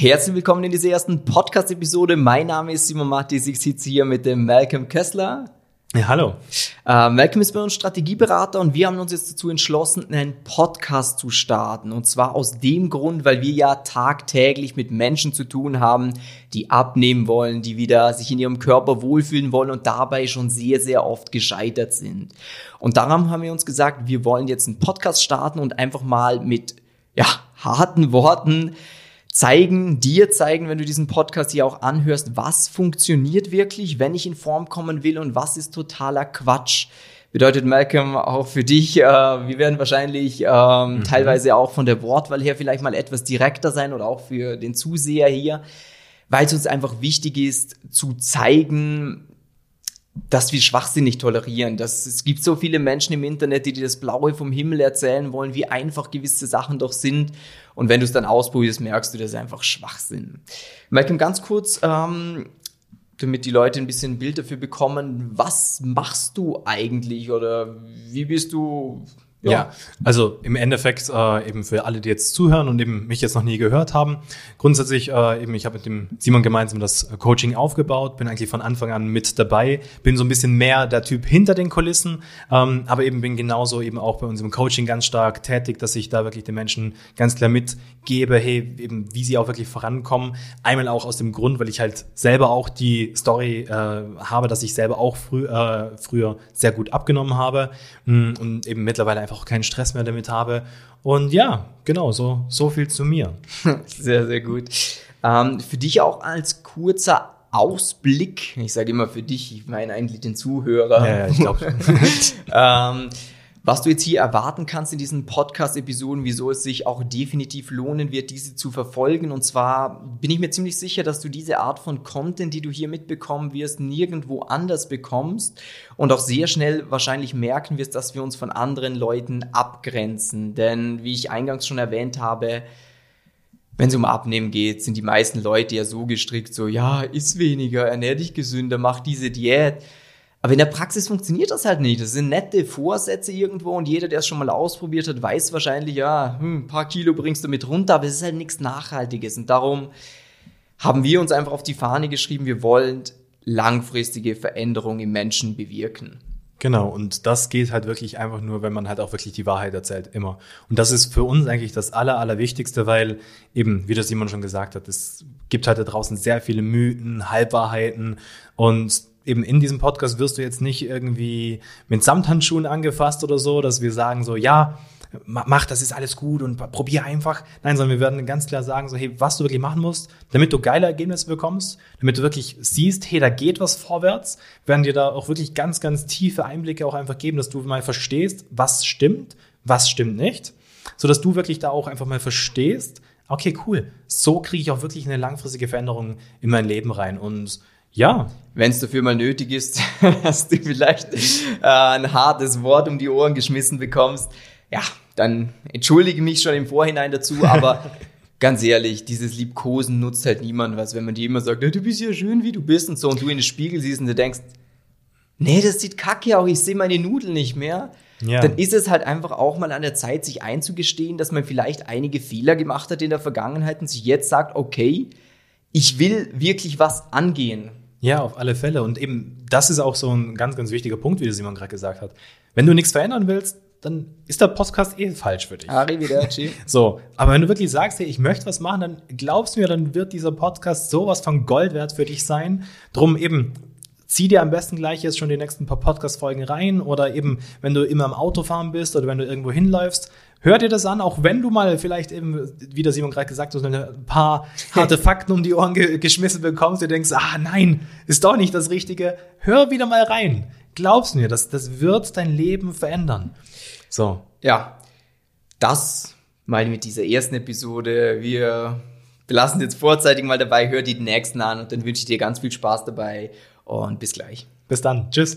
Herzlich willkommen in dieser ersten Podcast-Episode. Mein Name ist Simon Mattis. Ich sitze hier mit dem Malcolm Kessler. Ja, hallo. Äh, Malcolm ist bei uns Strategieberater und wir haben uns jetzt dazu entschlossen, einen Podcast zu starten. Und zwar aus dem Grund, weil wir ja tagtäglich mit Menschen zu tun haben, die abnehmen wollen, die wieder sich in ihrem Körper wohlfühlen wollen und dabei schon sehr, sehr oft gescheitert sind. Und darum haben wir uns gesagt, wir wollen jetzt einen Podcast starten und einfach mal mit ja, harten Worten zeigen, dir zeigen, wenn du diesen Podcast hier auch anhörst, was funktioniert wirklich, wenn ich in Form kommen will und was ist totaler Quatsch. Bedeutet Malcolm auch für dich, äh, wir werden wahrscheinlich ähm, mhm. teilweise auch von der Wortwahl her vielleicht mal etwas direkter sein oder auch für den Zuseher hier, weil es uns einfach wichtig ist zu zeigen, dass wir Schwachsinn nicht tolerieren. Dass, es gibt so viele Menschen im Internet, die dir das Blaue vom Himmel erzählen wollen, wie einfach gewisse Sachen doch sind. Und wenn du es dann ausprobierst, merkst du, das ist einfach Schwachsinn. Malcolm, ganz kurz, ähm, damit die Leute ein bisschen ein Bild dafür bekommen, was machst du eigentlich oder wie bist du ja. ja. also im Endeffekt äh, eben für alle, die jetzt zuhören und eben mich jetzt noch nie gehört haben. Grundsätzlich äh, eben, ich habe mit dem Simon gemeinsam das Coaching aufgebaut, bin eigentlich von Anfang an mit dabei, bin so ein bisschen mehr der Typ hinter den Kulissen, ähm, aber eben bin genauso eben auch bei unserem Coaching ganz stark tätig, dass ich da wirklich den Menschen ganz klar mitgebe, hey, eben wie sie auch wirklich vorankommen. Einmal auch aus dem Grund, weil ich halt selber auch die Story äh, habe, dass ich selber auch früh, äh, früher sehr gut abgenommen habe mh, und eben mittlerweile einfach auch keinen Stress mehr damit habe. Und ja, genau, so, so viel zu mir. Sehr, sehr gut. Ähm, für dich auch als kurzer Ausblick, ich sage immer für dich, ich meine eigentlich den Zuhörer. Ja, ja ich glaube. ähm, was du jetzt hier erwarten kannst in diesen Podcast-Episoden, wieso es sich auch definitiv lohnen wird, diese zu verfolgen. Und zwar bin ich mir ziemlich sicher, dass du diese Art von Content, die du hier mitbekommen wirst, nirgendwo anders bekommst und auch sehr schnell wahrscheinlich merken wirst, dass wir uns von anderen Leuten abgrenzen. Denn wie ich eingangs schon erwähnt habe, wenn es um Abnehmen geht, sind die meisten Leute ja so gestrickt, so, ja, iss weniger, ernähr dich gesünder, mach diese Diät. Aber in der Praxis funktioniert das halt nicht. Das sind nette Vorsätze irgendwo und jeder, der es schon mal ausprobiert hat, weiß wahrscheinlich, ja, hm, ein paar Kilo bringst du mit runter, aber es ist halt nichts Nachhaltiges. Und darum haben wir uns einfach auf die Fahne geschrieben, wir wollen langfristige Veränderungen im Menschen bewirken. Genau, und das geht halt wirklich einfach nur, wenn man halt auch wirklich die Wahrheit erzählt, immer. Und das ist für uns eigentlich das Aller, Allerwichtigste, weil eben, wie das Simon schon gesagt hat, es gibt halt da draußen sehr viele Mythen, Halbwahrheiten und eben in diesem Podcast wirst du jetzt nicht irgendwie mit Samthandschuhen angefasst oder so, dass wir sagen so, ja, mach, das ist alles gut und probier einfach. Nein, sondern wir werden ganz klar sagen so, hey, was du wirklich machen musst, damit du geile Ergebnisse bekommst, damit du wirklich siehst, hey, da geht was vorwärts, werden dir da auch wirklich ganz, ganz tiefe Einblicke auch einfach geben, dass du mal verstehst, was stimmt, was stimmt nicht, so dass du wirklich da auch einfach mal verstehst, okay, cool, so kriege ich auch wirklich eine langfristige Veränderung in mein Leben rein und ja. Wenn es dafür mal nötig ist, dass du vielleicht äh, ein hartes Wort um die Ohren geschmissen bekommst, ja, dann entschuldige mich schon im Vorhinein dazu, aber ganz ehrlich, dieses Liebkosen nutzt halt niemand was, wenn man dir immer sagt, du bist ja schön, wie du bist und so, und du in den Spiegel siehst und du denkst, nee, das sieht kacke aus, ich sehe meine Nudeln nicht mehr. Ja. Dann ist es halt einfach auch mal an der Zeit, sich einzugestehen, dass man vielleicht einige Fehler gemacht hat in der Vergangenheit und sich jetzt sagt, okay, ich will wirklich was angehen. Ja, auf alle Fälle. Und eben, das ist auch so ein ganz, ganz wichtiger Punkt, wie der Simon gerade gesagt hat. Wenn du nichts verändern willst, dann ist der Podcast eh falsch für dich. Arrivederci. So, aber wenn du wirklich sagst, hey, ich möchte was machen, dann glaubst du mir, dann wird dieser Podcast sowas von Gold wert für dich sein. Drum eben, zieh dir am besten gleich jetzt schon die nächsten paar Podcast-Folgen rein oder eben, wenn du immer im Auto fahren bist oder wenn du irgendwo hinläufst, hör dir das an, auch wenn du mal vielleicht eben, wie der Simon gerade gesagt hat, ein paar harte Fakten um die Ohren ge geschmissen bekommst, du denkst, ah nein, ist doch nicht das Richtige, hör wieder mal rein. Glaubst mir, das, das wird dein Leben verändern. So. Ja, das mal mit dieser ersten Episode. Wir belassen jetzt vorzeitig mal dabei, hör die nächsten an und dann wünsche ich dir ganz viel Spaß dabei und bis gleich. Bis dann. Tschüss.